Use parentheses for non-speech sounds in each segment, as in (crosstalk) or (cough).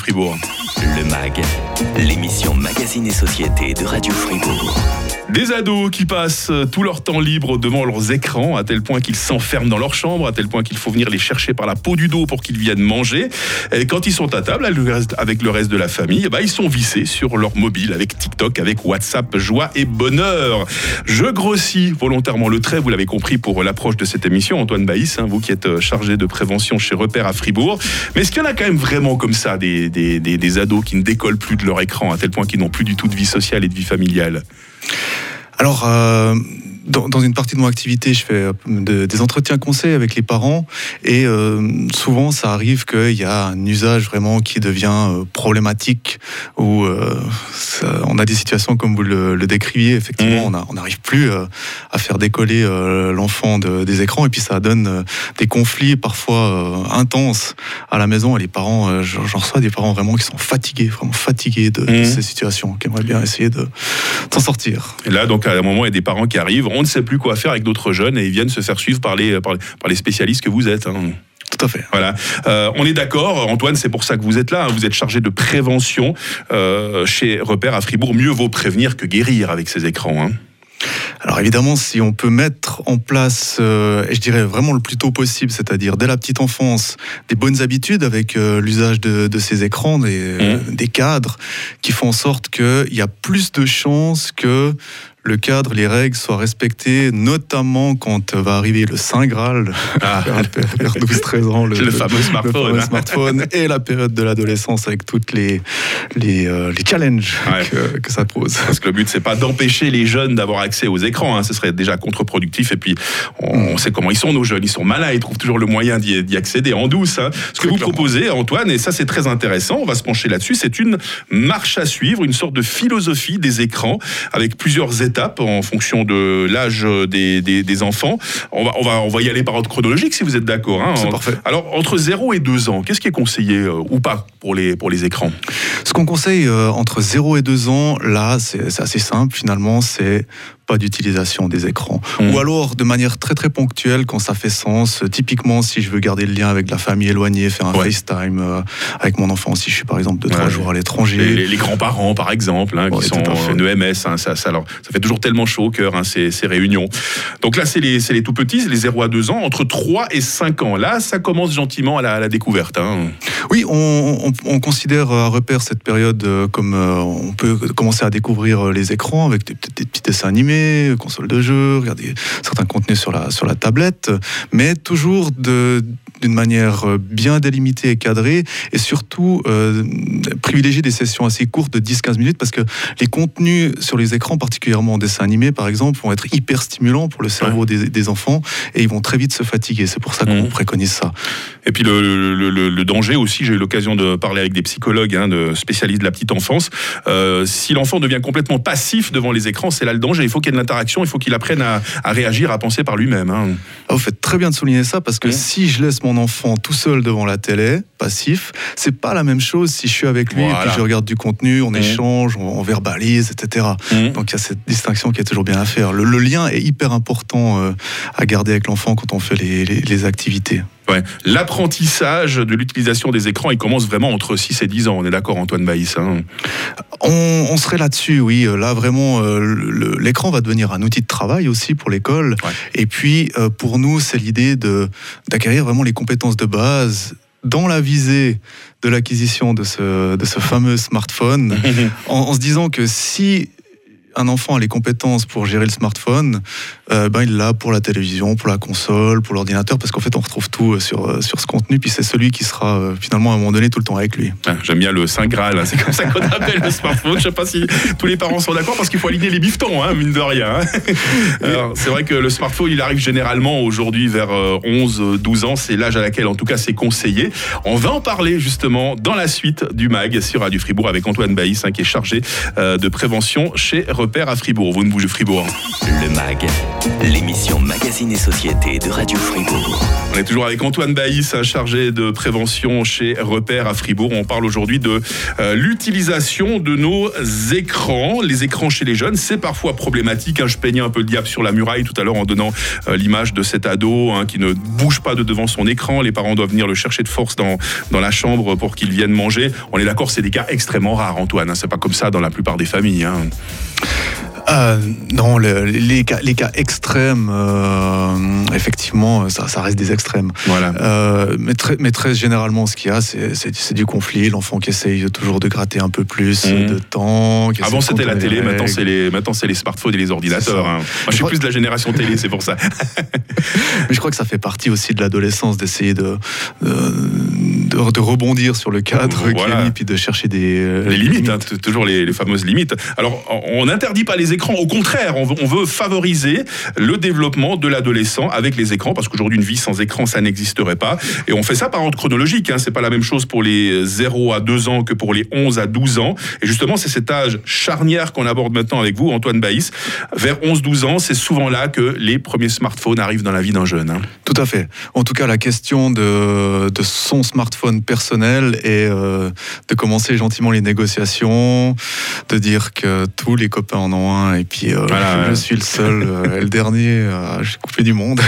Fribourg. Le MAG, l'émission Magazine et Société de Radio Fribourg. Des ados qui passent tout leur temps libre devant leurs écrans, à tel point qu'ils s'enferment dans leur chambre, à tel point qu'il faut venir les chercher par la peau du dos pour qu'ils viennent manger. Et quand ils sont à table avec le reste de la famille, bah, ils sont vissés sur leur mobile avec TikTok, avec WhatsApp, joie et bonheur. Je grossis volontairement le trait, vous l'avez compris pour l'approche de cette émission, Antoine Baïs, hein, vous qui êtes chargé de prévention chez Repère à Fribourg. Mais est-ce qu'il y en a quand même vraiment comme ça, des ados qui ne décollent plus de leur écran, à tel point qu'ils n'ont plus du tout de vie sociale et de vie familiale. Alors, euh, dans, une partie de mon activité, je fais euh, des entretiens conseils avec les parents et euh, souvent ça arrive qu'il y a un usage vraiment qui devient problématique ou on a des situations comme vous le, décriviez, effectivement, mmh. on n'arrive plus à faire décoller l'enfant des écrans et puis ça donne des conflits parfois intenses à la maison et les parents, j'en reçois des parents vraiment qui sont fatigués, vraiment fatigués de, mmh. ces situations, qui aimeraient bien essayer de s'en sortir. Et là, donc à un moment, il y a des parents qui arrivent, on ne sait plus quoi faire avec d'autres jeunes et ils viennent se faire suivre par les, par les, spécialistes que vous êtes. Hein. Tout à fait. Voilà. Euh, on est d'accord, Antoine, c'est pour ça que vous êtes là. Hein. Vous êtes chargé de prévention euh, chez Repère à Fribourg. Mieux vaut prévenir que guérir avec ces écrans. Hein. Alors évidemment, si on peut mettre en place, euh, et je dirais vraiment le plus tôt possible, c'est-à-dire dès la petite enfance, des bonnes habitudes avec l'usage de, ces écrans, des, mmh. des, cadres, qui font en sorte qu'il y a plus de chances que le cadre, les règles soient respectées, notamment quand va arriver le Saint Graal, ah. (laughs) vers 12-13 ans, le, fameux smartphone, et la période de l'adolescence avec toutes les, les, euh, challenges que, ça pose. Parce que le but, c'est pas d'empêcher les jeunes d'avoir accès aux écrans, hein. ce serait déjà contre-productif. Et puis, on, sait comment ils sont, nos jeunes, ils sont malins, ils trouvent toujours le moyen d'y accéder en douce. Hein. Ce que vous proposez, Antoine, et ça c'est très intéressant, on va se pencher là-dessus, c'est une marche à suivre, une sorte de philosophie des écrans avec plusieurs étapes en fonction de l'âge des, des, enfants. On va, on, va, on va y aller par ordre chronologique si vous êtes d'accord. Hein. C'est parfait. Alors, entre 0 et 2 ans, qu'est-ce qui est conseillé euh, ou pas pour les, pour les écrans? Ce qu'on conseille euh, entre 0 et 2 ans, là, c'est assez simple finalement, c'est d'utilisation des écrans. Mmh. Ou alors de manière très très ponctuelle quand ça fait sens. Typiquement, si je veux garder le lien avec la famille éloignée, faire un FaceTime euh, avec mon enfant, si je suis par exemple de trois jours à l'étranger. Les, grands-parents, par exemple, hein, qui sont en EMS, hein, ça, ça, alors, ça fait toujours tellement chaud au cœur, hein, ces, ces, réunions. Donc là, c'est les, les, tout petits, les 0 à 2 ans, entre 3 et 5 ans. Là, ça commence gentiment à la, découverte. Hein. Oui, on, on, considère à repère cette période euh, comme euh, on peut commencer à découvrir les écrans avec des, des petits dessins animés console de jeu, regarder certains contenus sur la, sur la tablette, mais toujours de, d'une manière euh, bien délimitée et cadrée, et surtout euh, privilégier des sessions assez courtes de 10-15 minutes, parce que les contenus sur les écrans, particulièrement en dessin animé par exemple, vont être hyper stimulants pour le cerveau des, enfants, et ils vont très vite se fatiguer. C'est pour ça qu'on mmh. préconise ça. Et puis le, le, danger aussi, j'ai eu l'occasion de parler avec des psychologues, hein, de spécialistes de la petite enfance, euh, si l'enfant devient complètement passif devant les écrans, c'est là le danger. Il faut qu'il de l'interaction, il faut qu'il apprenne à, réagir, à penser par lui-même. Hein. Ah, vous faites très bien de souligner ça, parce que si je laisse mon enfant tout seul devant la télé, passif, c'est pas la même chose si je suis avec lui et puis je regarde du contenu, on mmh. échange, on, verbalise, etc. Mmh. Donc il y a cette distinction qui est toujours bien à faire. Le, lien est hyper important euh, à garder avec l'enfant quand on fait les, activités. L'apprentissage de l'utilisation des écrans, il commence vraiment entre 6 et 10 ans. On est d'accord, Antoine Baïs hein on, serait là-dessus, oui. Là, vraiment, euh, l'écran va devenir un outil de travail aussi pour l'école. Et puis, euh, pour nous, c'est l'idée d'acquérir vraiment les compétences de base dans la visée de l'acquisition de ce, de ce fameux smartphone, (laughs) en, se disant que si un enfant a les compétences pour gérer le smartphone, euh, ben il l'a pour la télévision, pour la console, pour l'ordinateur, parce qu'en fait on retrouve tout euh, sur, euh, sur ce contenu, puis c'est celui qui sera finalement à un moment donné tout le temps avec lui. Ah, j'aime bien le Saint Graal, hein. c'est comme ça qu'on appelle le smartphone. Je sais pas si tous les parents sont d'accord, parce qu'il faut aligner les biftons, hein, mine de rien. Hein. (laughs) c'est vrai que le smartphone, il arrive généralement aujourd'hui vers 11-12 ans, c'est l'âge à laquelle en tout cas c'est conseillé. On va en parler justement dans la suite du MAG sur Radio Fribourg avec Antoine Baïs, qui est chargé de prévention chez Repère à Fribourg. Vous ne bougez Fribourg. Le MAG, l'émission Magazine et Société de Radio Fribourg. On est toujours avec Antoine Baïs, chargé de prévention chez Repère à Fribourg. On parle aujourd'hui de euh, l'utilisation de nos écrans. Les écrans chez les jeunes, c'est parfois problématique. Hein. Je peignais un peu le diable sur la muraille tout à l'heure en donnant euh, l'image de cet ado hein, qui ne bouge pas de devant son écran. Les parents doivent venir le chercher de force dans, dans la chambre pour qu'il vienne manger. On est d'accord, c'est des cas extrêmement rares, Antoine. Hein. C'est pas comme ça dans la plupart des familles. Euh, non, les, cas, les, cas, extrêmes, euh, effectivement, ça, ça, reste des extrêmes. Voilà. Euh, mais, très, mais, très, généralement, ce qu'il y a, c'est du conflit. L'enfant qui essaye toujours de gratter un peu plus mmh. de temps. Avant, c'était la télé, maintenant, c'est les, les smartphones et les ordinateurs. Hein. Moi, je, suis plus de la génération télé, c'est pour ça. (laughs) mais je crois que ça fait partie aussi de l'adolescence d'essayer de, de, de, rebondir sur le cadre voilà. puis de chercher des. les limites, hein, toujours les, les, fameuses limites. Alors, on n'interdit pas les écrans au contraire, on veut, favoriser le développement de l'adolescent avec les écrans, parce qu'aujourd'hui, une vie sans écran, ça n'existerait pas. Et on fait ça par ordre chronologique. Hein. C'est pas la même chose pour les 0 à 2 ans que pour les 11 à 12 ans. Et justement, c'est cet âge charnière qu'on aborde maintenant avec vous, Antoine Baïs. Vers 11-12 ans, c'est souvent là que les premiers smartphones arrivent dans la vie d'un jeune. Hein. Tout à fait. En tout cas, la question de, son smartphone personnel et euh, de commencer gentiment les négociations, de dire que tous les copains en ont un et puis euh, je, suis le seul euh, (laughs) et le dernier, j'ai coupé du monde.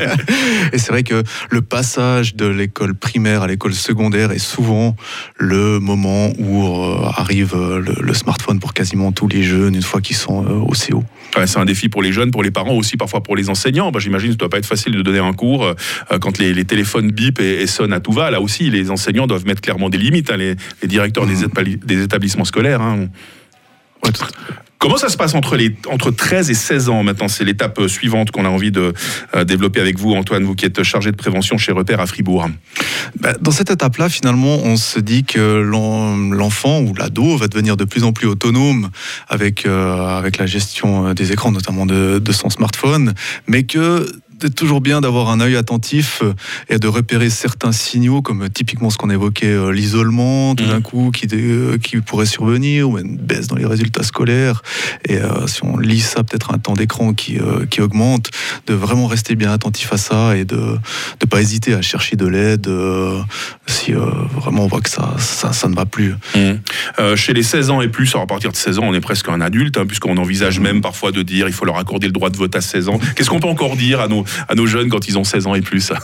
(laughs) et c'est vrai que le passage de l'école primaire à l'école secondaire est souvent le moment où euh, arrive le, smartphone pour quasiment tous les jeunes une fois qu'ils sont au CO. c'est un défi pour les jeunes, pour les parents aussi, parfois pour les enseignants. Bah, j'imagine que ça ne doit pas être facile de donner un cours quand les, téléphones bip et, sonnent à tout va. Là aussi, les enseignants doivent mettre clairement des limites, hein, les, directeurs des, mmh. établissements scolaires. Hein. Comment ça se passe entre, les, entre 13 et 16 ans maintenant? C'est l'étape euh, suivante qu'on a envie de euh, développer avec vous, Antoine, vous qui êtes chargé de prévention chez Repère à Fribourg. Bah, dans cette étape-là, finalement, on se dit que l'enfant ou l'ado va devenir de plus en plus autonome avec, euh, avec la gestion des écrans, notamment de, de son smartphone, mais que c'est toujours bien d'avoir un œil attentif euh, et de repérer certains signaux, comme typiquement ce qu'on évoquait, euh, l'isolement, tout d'un mmh. coup, qui, euh, qui pourrait survenir, ou une baisse dans les résultats scolaires. Et si on lit ça, peut-être un temps d'écran qui, qui augmente, de vraiment rester bien attentif à ça et de ne pas hésiter à chercher de l'aide si vraiment on voit que ça, ça, ne va plus. Mmh. chez les 16 ans et plus, à partir de 16 ans, on est presque un adulte, hein, puisqu'on envisage mmh. même parfois de dire il faut leur accorder le droit de vote à 16 ans. Qu'est-ce qu'on peut encore dire à nos, à nos jeunes quand ils ont 16 ans et plus (laughs)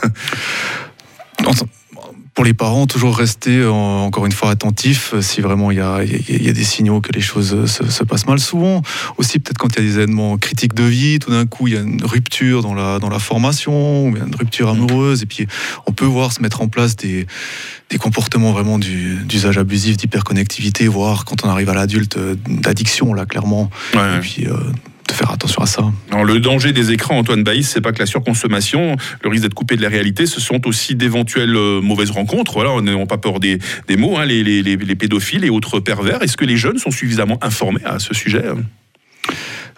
pour les parents, toujours rester encore une fois attentifs si vraiment il y a, des signaux que les choses se, passent mal. Souvent, aussi peut-être quand il y a des événements critiques de vie, tout d'un coup il y a une rupture dans la, dans la formation, ou une rupture amoureuse, et puis on peut voir se mettre en place des, des comportements vraiment d'usage abusif, d'hyperconnectivité, voire quand on arrive à l'adulte, d'addiction là clairement. Et puis, euh, faire attention à ça. Le danger des écrans, Antoine Baïs, c'est pas que la surconsommation, le risque d'être coupé de la réalité, ce sont aussi d'éventuelles euh, mauvaises rencontres. Voilà, on n'a pas peur des, des mots, hein, les, les, les, pédophiles et autres pervers. Est-ce que les jeunes sont suffisamment informés à ce sujet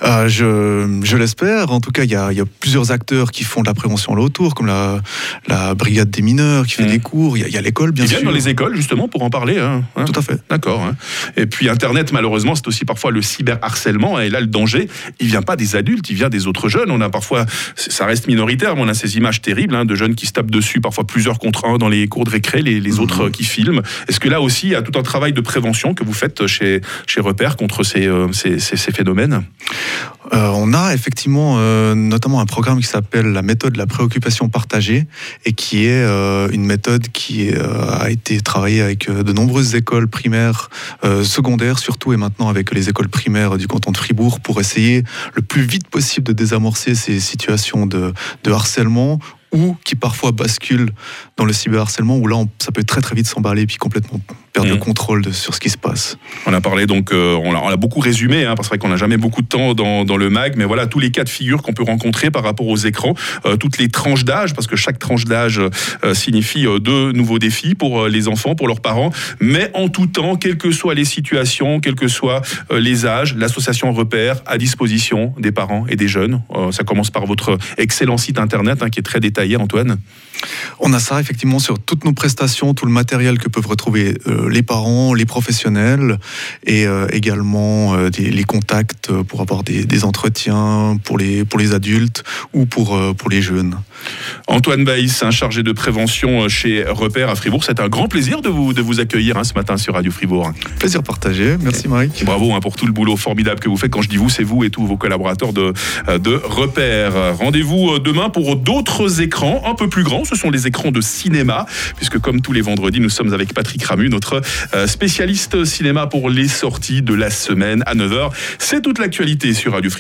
euh, je, je l'espère. En tout cas, il y, a, y, a, plusieurs acteurs qui font de la prévention là autour, comme la, la brigade des mineurs qui fait mmh. des cours. Il y a, l'école, bien Ils sûr. viennent dans les écoles, justement, pour en parler. Hein, hein. Tout à fait. D'accord. Hein. Et puis, Internet, malheureusement, c'est aussi parfois le cyberharcèlement. Et là, le danger, il vient pas des adultes, il vient des autres jeunes. On a parfois, ça reste minoritaire, mais on a ces images terribles de jeunes qui se tapent dessus, parfois plusieurs contre un dans les cours de récré, les, les mmh. autres qui filment. Est-ce que là aussi, il y a tout un travail de prévention que vous faites chez, chez Repère contre ces, euh, ces, ces, ces phénomènes? Euh, on a effectivement euh, notamment un programme qui s'appelle la méthode de la préoccupation partagée et qui est euh, une méthode qui a été travaillée avec de nombreuses écoles primaires, secondaires surtout et maintenant avec les écoles primaires du canton de Fribourg pour essayer le plus vite possible de désamorcer ces situations de, de harcèlement ou qui parfois basculent dans le cyberharcèlement, où là, ça peut très très vite s'emballer et puis complètement le mmh. contrôle sur ce qui se passe. On a parlé donc, euh, on l'a beaucoup résumé, hein, parce qu'on n'a jamais beaucoup de temps dans, dans, le mag, mais voilà tous les cas de figure qu'on peut rencontrer par rapport aux écrans, euh, toutes les tranches d'âge, parce que chaque tranche d'âge euh, signifie deux nouveaux défis pour les enfants, pour leurs parents, mais en tout temps, quelles que soient les situations, quels que soient les âges, l'association repère à disposition des parents et des jeunes. ça commence par votre excellent site internet hein, qui est très détaillé, Antoine. On a ça effectivement sur toutes nos prestations, tout le matériel que peuvent retrouver les parents, les professionnels et également les contacts pour avoir des, entretiens pour les, adultes ou pour, pour les jeunes. Antoine Baïs, un chargé de prévention chez Repère à Fribourg, c'est un grand plaisir de vous, de vous accueillir hein, ce matin sur Radio Fribourg. Plaisir partagé, merci Mike. Bravo hein, pour tout le boulot formidable que vous faites. Quand je dis vous, c'est vous et tous vos collaborateurs de, de Repère. Rendez-vous euh, demain pour d'autres écrans un peu plus grands. Ce sont les écrans de cinéma, puisque comme tous les vendredis, nous sommes avec Patrick Ramu, notre euh, spécialiste cinéma pour les sorties de la semaine à 9h. C'est toute l'actualité sur Radio Fribourg.